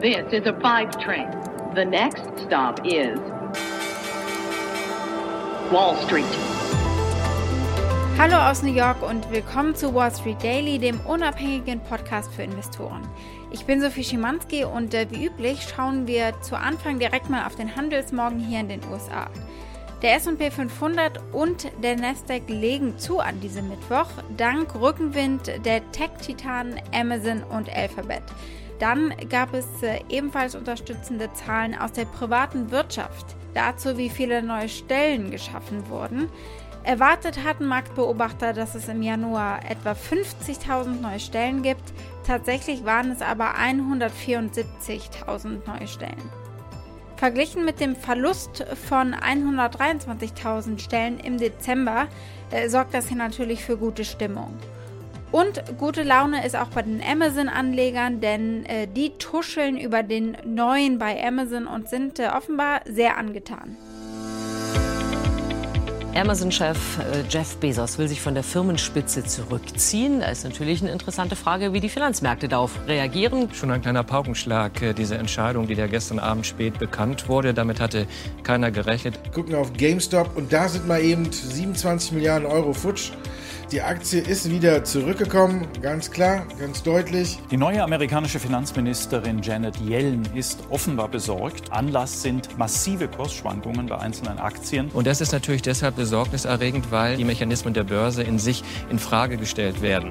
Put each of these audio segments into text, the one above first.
This is a five train. The next stop is Wall Street. Hallo aus New York und willkommen zu Wall Street Daily, dem unabhängigen Podcast für Investoren. Ich bin Sophie Schimanski und äh, wie üblich schauen wir zu Anfang direkt mal auf den Handelsmorgen hier in den USA. Der SP 500 und der Nasdaq legen zu an diesem Mittwoch, dank Rückenwind der Tech-Titanen Amazon und Alphabet. Dann gab es äh, ebenfalls unterstützende Zahlen aus der privaten Wirtschaft, dazu wie viele neue Stellen geschaffen wurden. Erwartet hatten Marktbeobachter, dass es im Januar etwa 50.000 neue Stellen gibt. Tatsächlich waren es aber 174.000 neue Stellen. Verglichen mit dem Verlust von 123.000 Stellen im Dezember äh, sorgt das hier natürlich für gute Stimmung. Und gute Laune ist auch bei den Amazon-Anlegern, denn äh, die tuscheln über den neuen bei Amazon und sind äh, offenbar sehr angetan. Amazon-Chef äh, Jeff Bezos will sich von der Firmenspitze zurückziehen. Da ist natürlich eine interessante Frage, wie die Finanzmärkte darauf reagieren. Schon ein kleiner Paukenschlag, äh, diese Entscheidung, die da gestern Abend spät bekannt wurde. Damit hatte keiner gerechnet. Gucken auf GameStop und da sind mal eben 27 Milliarden Euro futsch. Die Aktie ist wieder zurückgekommen, ganz klar, ganz deutlich. Die neue amerikanische Finanzministerin Janet Yellen ist offenbar besorgt. Anlass sind massive Kursschwankungen bei einzelnen Aktien. Und das ist natürlich deshalb besorgniserregend, weil die Mechanismen der Börse in sich in Frage gestellt werden.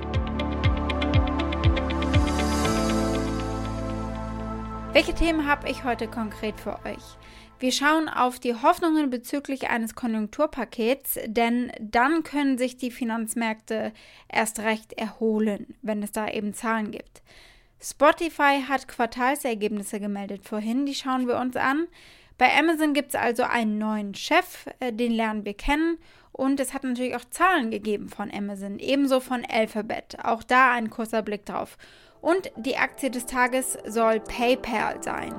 Welche Themen habe ich heute konkret für euch? Wir schauen auf die Hoffnungen bezüglich eines Konjunkturpakets, denn dann können sich die Finanzmärkte erst recht erholen, wenn es da eben Zahlen gibt. Spotify hat Quartalsergebnisse gemeldet vorhin, die schauen wir uns an. Bei Amazon gibt es also einen neuen Chef, äh, den lernen wir kennen. Und es hat natürlich auch Zahlen gegeben von Amazon, ebenso von Alphabet. Auch da ein kurzer Blick drauf. Und die Aktie des Tages soll PayPal sein.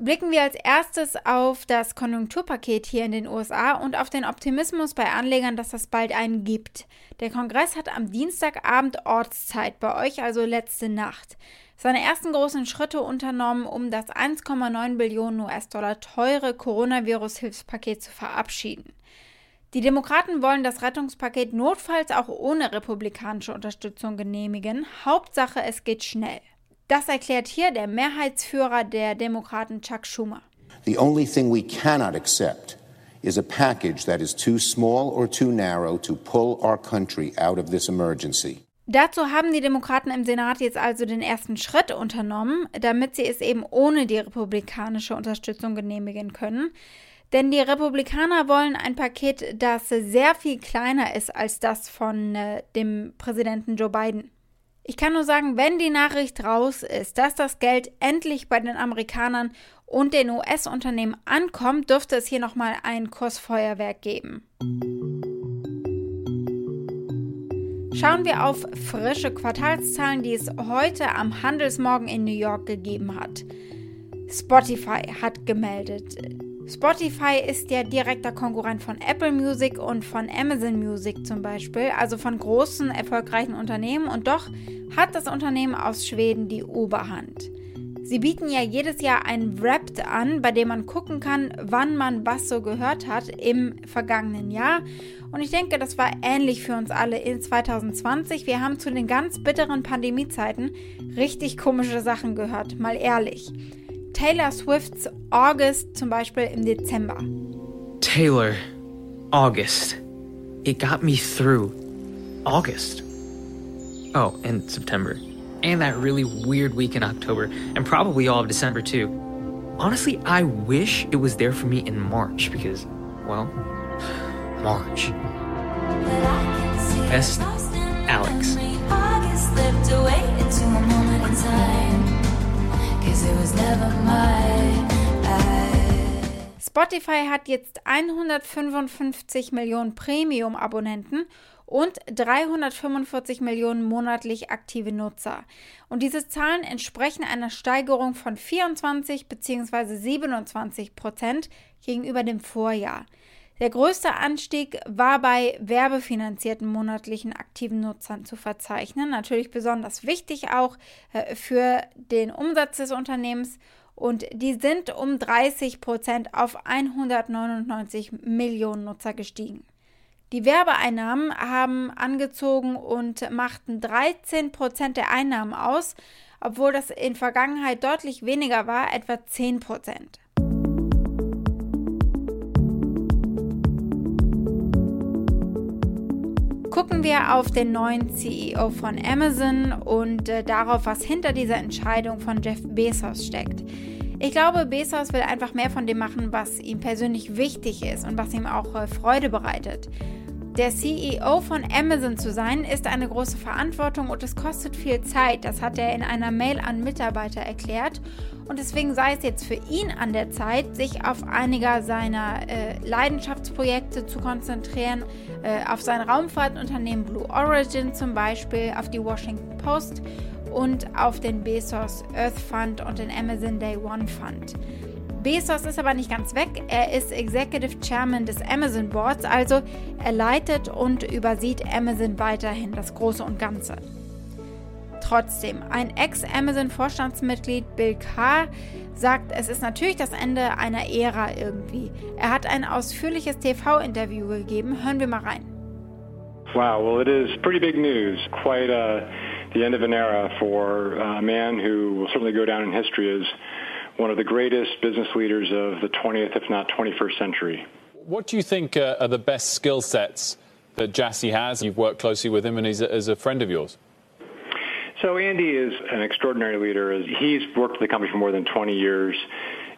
Blicken wir als erstes auf das Konjunkturpaket hier in den USA und auf den Optimismus bei Anlegern, dass das bald einen gibt. Der Kongress hat am Dienstagabend Ortszeit, bei euch also letzte Nacht, seine ersten großen Schritte unternommen, um das 1,9 Billionen US-Dollar teure Coronavirus-Hilfspaket zu verabschieden. Die Demokraten wollen das Rettungspaket notfalls auch ohne republikanische Unterstützung genehmigen. Hauptsache, es geht schnell. Das erklärt hier der Mehrheitsführer der Demokraten Chuck Schumer. The only thing we cannot accept is a package that is too small or too narrow to pull our country out of this emergency. Dazu haben die Demokraten im Senat jetzt also den ersten Schritt unternommen, damit sie es eben ohne die republikanische Unterstützung genehmigen können. Denn die Republikaner wollen ein Paket, das sehr viel kleiner ist als das von äh, dem Präsidenten Joe Biden. Ich kann nur sagen, wenn die Nachricht raus ist, dass das Geld endlich bei den Amerikanern und den US-Unternehmen ankommt, dürfte es hier nochmal ein Kursfeuerwerk geben. Schauen wir auf frische Quartalszahlen, die es heute am Handelsmorgen in New York gegeben hat. Spotify hat gemeldet, Spotify ist ja direkter Konkurrent von Apple Music und von Amazon Music zum Beispiel, also von großen, erfolgreichen Unternehmen und doch hat das Unternehmen aus Schweden die Oberhand. Sie bieten ja jedes Jahr ein Wrapped an, bei dem man gucken kann, wann man was so gehört hat im vergangenen Jahr. Und ich denke, das war ähnlich für uns alle in 2020. Wir haben zu den ganz bitteren Pandemiezeiten richtig komische Sachen gehört, mal ehrlich. Taylor Swifts August zum Beispiel im Dezember. Taylor, August. It got me through. August. Oh, and September. And that really weird week in October, and probably all of December too. Honestly, I wish it was there for me in March because, well, March. Best Alex. Spotify hat jetzt 155 Millionen Premium-Abonnenten und 345 Millionen monatlich aktive Nutzer. Und diese Zahlen entsprechen einer Steigerung von 24 bzw. 27 Prozent gegenüber dem Vorjahr. Der größte Anstieg war bei werbefinanzierten monatlichen aktiven Nutzern zu verzeichnen. Natürlich besonders wichtig auch äh, für den Umsatz des Unternehmens. Und die sind um 30 Prozent auf 199 Millionen Nutzer gestiegen. Die Werbeeinnahmen haben angezogen und machten 13 Prozent der Einnahmen aus, obwohl das in Vergangenheit deutlich weniger war, etwa 10 Prozent. Gucken wir auf den neuen CEO von Amazon und äh, darauf, was hinter dieser Entscheidung von Jeff Bezos steckt. Ich glaube, Bezos will einfach mehr von dem machen, was ihm persönlich wichtig ist und was ihm auch äh, Freude bereitet. Der CEO von Amazon zu sein, ist eine große Verantwortung und es kostet viel Zeit. Das hat er in einer Mail an Mitarbeiter erklärt. Und deswegen sei es jetzt für ihn an der Zeit, sich auf einiger seiner äh, Leidenschaftsprojekte zu konzentrieren, äh, auf sein Raumfahrtunternehmen Blue Origin zum Beispiel, auf die Washington Post und auf den Bezos Earth Fund und den Amazon Day One Fund. Bezos ist aber nicht ganz weg. Er ist Executive Chairman des Amazon Boards, also er leitet und übersieht Amazon weiterhin das Große und Ganze. Trotzdem, ein Ex-Amazon-Vorstandsmitglied Bill Carr sagt, es ist natürlich das Ende einer Ära irgendwie. Er hat ein ausführliches TV-Interview gegeben. Hören wir mal rein. Wow, well, it is pretty big news. Quite uh, the end of an era for a man who will certainly go down in history as one of the greatest business leaders of the 20th, if not 21st century. What do you think uh, are the best skill sets that Jassy has? You've worked closely with him and he's a, as a friend of yours. So Andy is an extraordinary leader. He's worked with the company for more than 20 years.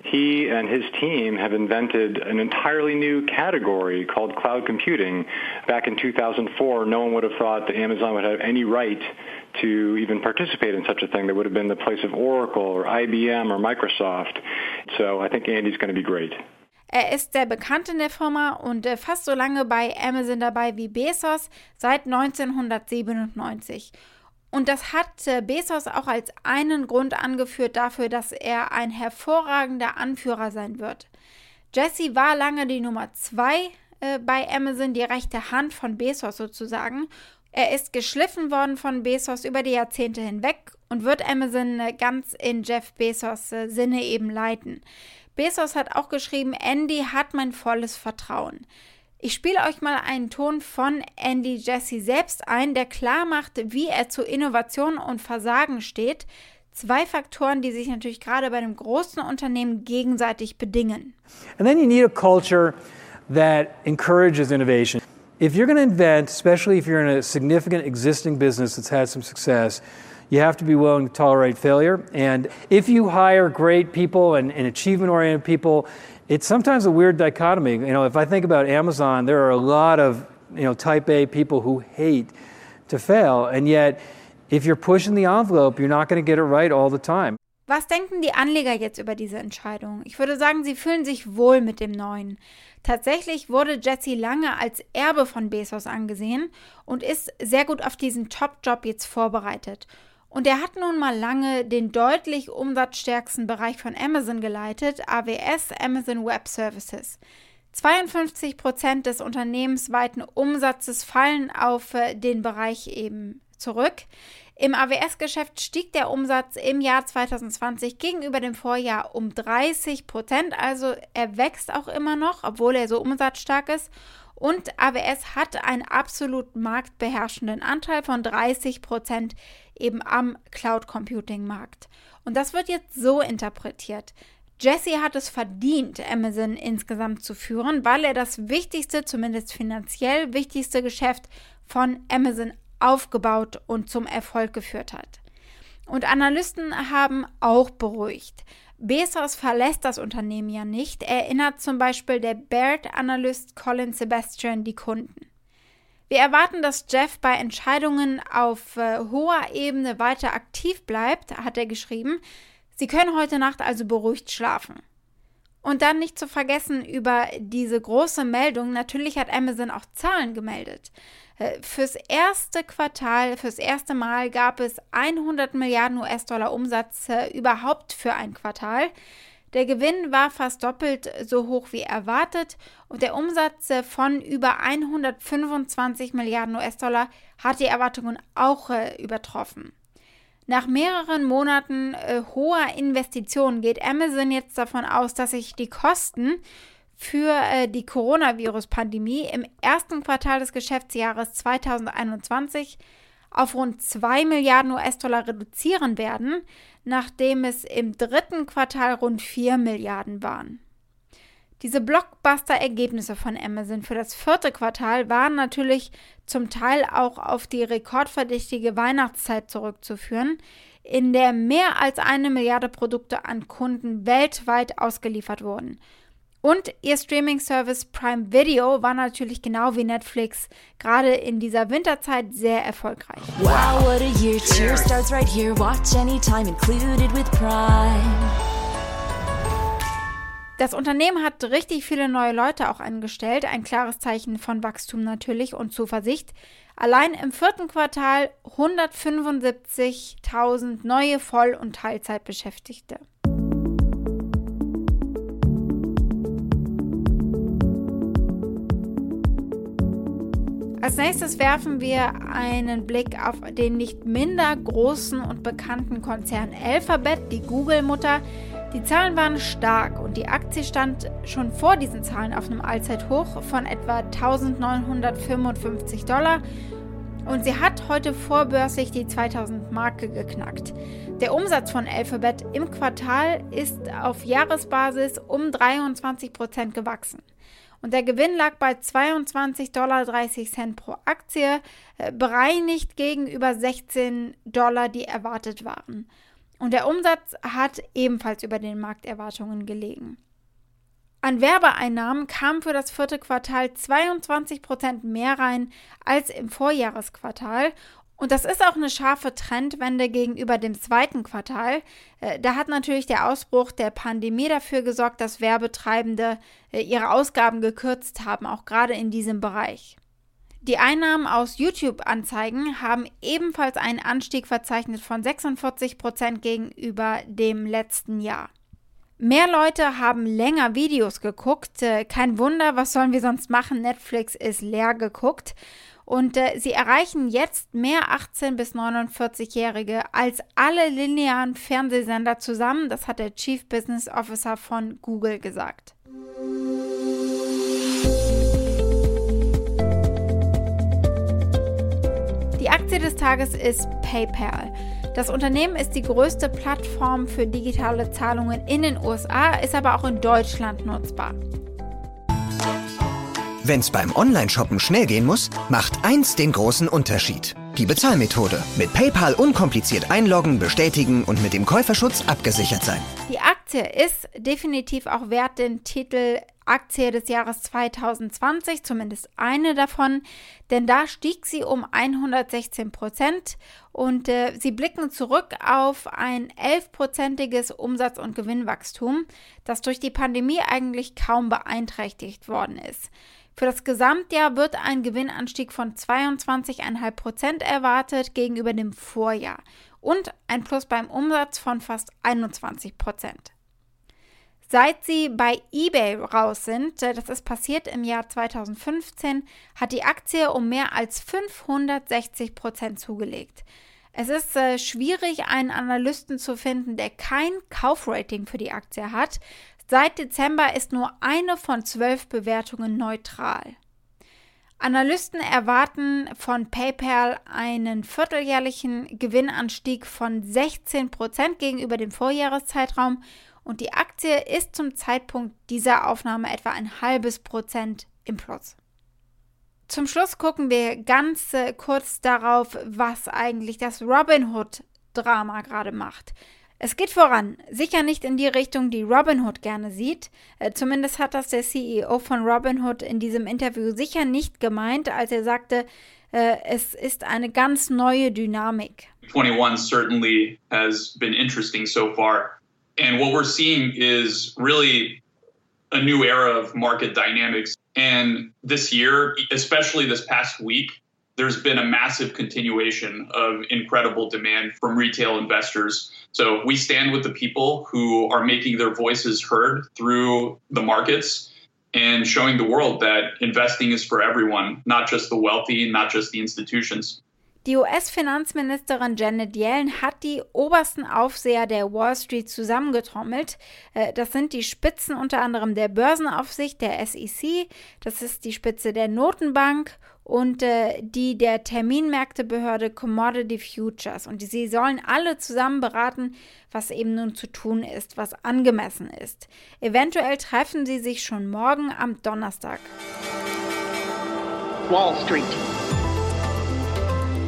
He and his team have invented an entirely new category called cloud computing. Back in 2004, no one would have thought that Amazon would have any right to even participate in such a thing. That would have been the place of Oracle or IBM or Microsoft. So I think Andy's going to be great. Er ist sehr bekannt in der Firma und äh, fast so lange bei Amazon dabei wie Bezos seit 1997. Und das hat äh, Bezos auch als einen Grund angeführt dafür, dass er ein hervorragender Anführer sein wird. Jesse war lange die Nummer zwei äh, bei Amazon, die rechte Hand von Bezos sozusagen. Er ist geschliffen worden von Bezos über die Jahrzehnte hinweg und wird Amazon äh, ganz in Jeff Bezos äh, Sinne eben leiten. Bezos hat auch geschrieben, Andy hat mein volles Vertrauen. Ich spiele euch mal einen Ton von Andy Jesse selbst ein, der klar macht, wie er zu Innovation und Versagen steht. Zwei Faktoren, die sich natürlich gerade bei einem großen Unternehmen gegenseitig bedingen. And then you need a culture that encourages innovation. If you're going to invent, especially if you're in a significant existing business that's had some success, you have to be willing to tolerate failure. And if you hire great people and, and achievement oriented people, it's sometimes a weird dichotomy. You know, if I think about Amazon, there are a lot of you know type A people who hate to fail, and yet if you're pushing the envelope, you're not going to get it right all the time. Was denken die Anleger jetzt über diese Entscheidung? Ich würde sagen, sie fühlen sich wohl mit dem Neuen. Tatsächlich wurde Jesse lange als Erbe von Bezos angesehen und ist sehr gut auf diesen Top-Job jetzt vorbereitet. Und er hat nun mal lange den deutlich umsatzstärksten Bereich von Amazon geleitet, AWS, Amazon Web Services. 52 Prozent des unternehmensweiten Umsatzes fallen auf äh, den Bereich eben zurück. Im AWS-Geschäft stieg der Umsatz im Jahr 2020 gegenüber dem Vorjahr um 30 Prozent. Also er wächst auch immer noch, obwohl er so umsatzstark ist. Und AWS hat einen absolut marktbeherrschenden Anteil von 30 Prozent eben am Cloud Computing Markt. Und das wird jetzt so interpretiert. Jesse hat es verdient, Amazon insgesamt zu führen, weil er das wichtigste, zumindest finanziell wichtigste Geschäft von Amazon aufgebaut und zum Erfolg geführt hat. Und Analysten haben auch beruhigt. Bezos verlässt das Unternehmen ja nicht, erinnert zum Beispiel der Baird-Analyst Colin Sebastian die Kunden. Wir erwarten, dass Jeff bei Entscheidungen auf äh, hoher Ebene weiter aktiv bleibt, hat er geschrieben. Sie können heute Nacht also beruhigt schlafen. Und dann nicht zu vergessen über diese große Meldung, natürlich hat Amazon auch Zahlen gemeldet. Äh, fürs erste Quartal, fürs erste Mal gab es 100 Milliarden US-Dollar Umsatz äh, überhaupt für ein Quartal. Der Gewinn war fast doppelt so hoch wie erwartet und der Umsatz von über 125 Milliarden US-Dollar hat die Erwartungen auch äh, übertroffen. Nach mehreren Monaten äh, hoher Investitionen geht Amazon jetzt davon aus, dass sich die Kosten für äh, die Coronavirus-Pandemie im ersten Quartal des Geschäftsjahres 2021 auf rund 2 Milliarden US-Dollar reduzieren werden, nachdem es im dritten Quartal rund 4 Milliarden waren. Diese Blockbuster-Ergebnisse von Amazon für das vierte Quartal waren natürlich zum Teil auch auf die rekordverdächtige Weihnachtszeit zurückzuführen, in der mehr als eine Milliarde Produkte an Kunden weltweit ausgeliefert wurden – und ihr Streaming-Service Prime Video war natürlich genau wie Netflix gerade in dieser Winterzeit sehr erfolgreich. Wow, what a year. Cheer starts right here. Watch anytime included with Prime. Das Unternehmen hat richtig viele neue Leute auch angestellt, ein klares Zeichen von Wachstum natürlich und Zuversicht. Allein im vierten Quartal 175.000 neue Voll- und Teilzeitbeschäftigte. Als nächstes werfen wir einen Blick auf den nicht minder großen und bekannten Konzern Alphabet, die Google-Mutter. Die Zahlen waren stark und die Aktie stand schon vor diesen Zahlen auf einem Allzeithoch von etwa 1955 Dollar und sie hat heute vorbörslich die 2000 Marke geknackt. Der Umsatz von Alphabet im Quartal ist auf Jahresbasis um 23 Prozent gewachsen und der Gewinn lag bei 22,30 Dollar pro Aktie, äh, bereinigt gegenüber 16 Dollar, die erwartet waren. Und der Umsatz hat ebenfalls über den Markterwartungen gelegen. An Werbeeinnahmen kam für das vierte Quartal 22 Prozent mehr rein als im Vorjahresquartal und das ist auch eine scharfe Trendwende gegenüber dem zweiten Quartal. Äh, da hat natürlich der Ausbruch der Pandemie dafür gesorgt, dass Werbetreibende äh, ihre Ausgaben gekürzt haben, auch gerade in diesem Bereich. Die Einnahmen aus YouTube-Anzeigen haben ebenfalls einen Anstieg verzeichnet von 46 Prozent gegenüber dem letzten Jahr. Mehr Leute haben länger Videos geguckt. Äh, kein Wunder, was sollen wir sonst machen? Netflix ist leer geguckt. Und äh, sie erreichen jetzt mehr 18- bis 49-Jährige als alle linearen Fernsehsender zusammen. Das hat der Chief Business Officer von Google gesagt. Die Aktie des Tages ist PayPal. Das Unternehmen ist die größte Plattform für digitale Zahlungen in den USA, ist aber auch in Deutschland nutzbar. Wenn's beim Online-Shoppen schnell gehen muss, macht eins den großen Unterschied. Die Bezahlmethode. Mit PayPal unkompliziert einloggen, bestätigen und mit dem Käuferschutz abgesichert sein. Die Aktie ist definitiv auch wert den Titel Aktie des Jahres 2020, zumindest eine davon, denn da stieg sie um 116 Prozent und äh, sie blicken zurück auf ein 11-prozentiges Umsatz- und Gewinnwachstum, das durch die Pandemie eigentlich kaum beeinträchtigt worden ist. Für das Gesamtjahr wird ein Gewinnanstieg von 22,5 Prozent erwartet gegenüber dem Vorjahr und ein Plus beim Umsatz von fast 21 Prozent. Seit sie bei eBay raus sind, äh, das ist passiert im Jahr 2015, hat die Aktie um mehr als 560 Prozent zugelegt. Es ist äh, schwierig, einen Analysten zu finden, der kein Kaufrating für die Aktie hat. Seit Dezember ist nur eine von zwölf Bewertungen neutral. Analysten erwarten von PayPal einen vierteljährlichen Gewinnanstieg von 16 Prozent gegenüber dem Vorjahreszeitraum und die Aktie ist zum Zeitpunkt dieser Aufnahme etwa ein halbes Prozent im Plus. Zum Schluss gucken wir ganz äh, kurz darauf, was eigentlich das Robinhood-Drama gerade macht. Es geht voran, sicher nicht in die Richtung, die Robinhood gerne sieht. Äh, zumindest hat das der CEO von Robinhood in diesem Interview sicher nicht gemeint, als er sagte, äh, es ist eine ganz neue Dynamik. 21 certainly has been interesting so far. And what we're seeing is really a new era of market dynamics. And this year, especially this past week, there's been a massive continuation of incredible demand from retail investors. So we stand with the people who are making their voices heard through the markets and showing the world that investing is for everyone, not just the wealthy, not just the institutions. Die US-Finanzministerin Janet Yellen hat die obersten Aufseher der Wall Street zusammengetrommelt. Äh, das sind die Spitzen unter anderem der Börsenaufsicht, der SEC, das ist die Spitze der Notenbank und äh, die der Terminmärktebehörde Commodity Futures. Und sie sollen alle zusammen beraten, was eben nun zu tun ist, was angemessen ist. Eventuell treffen sie sich schon morgen am Donnerstag. Wall Street.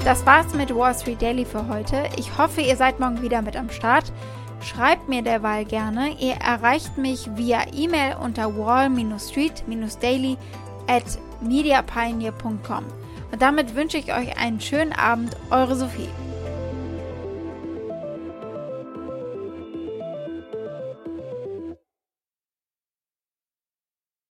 Das war's mit Wall Street Daily für heute. Ich hoffe, ihr seid morgen wieder mit am Start. Schreibt mir derweil gerne. Ihr erreicht mich via E-Mail unter wall-street-daily at mediapioneer.com. Und damit wünsche ich euch einen schönen Abend. Eure Sophie.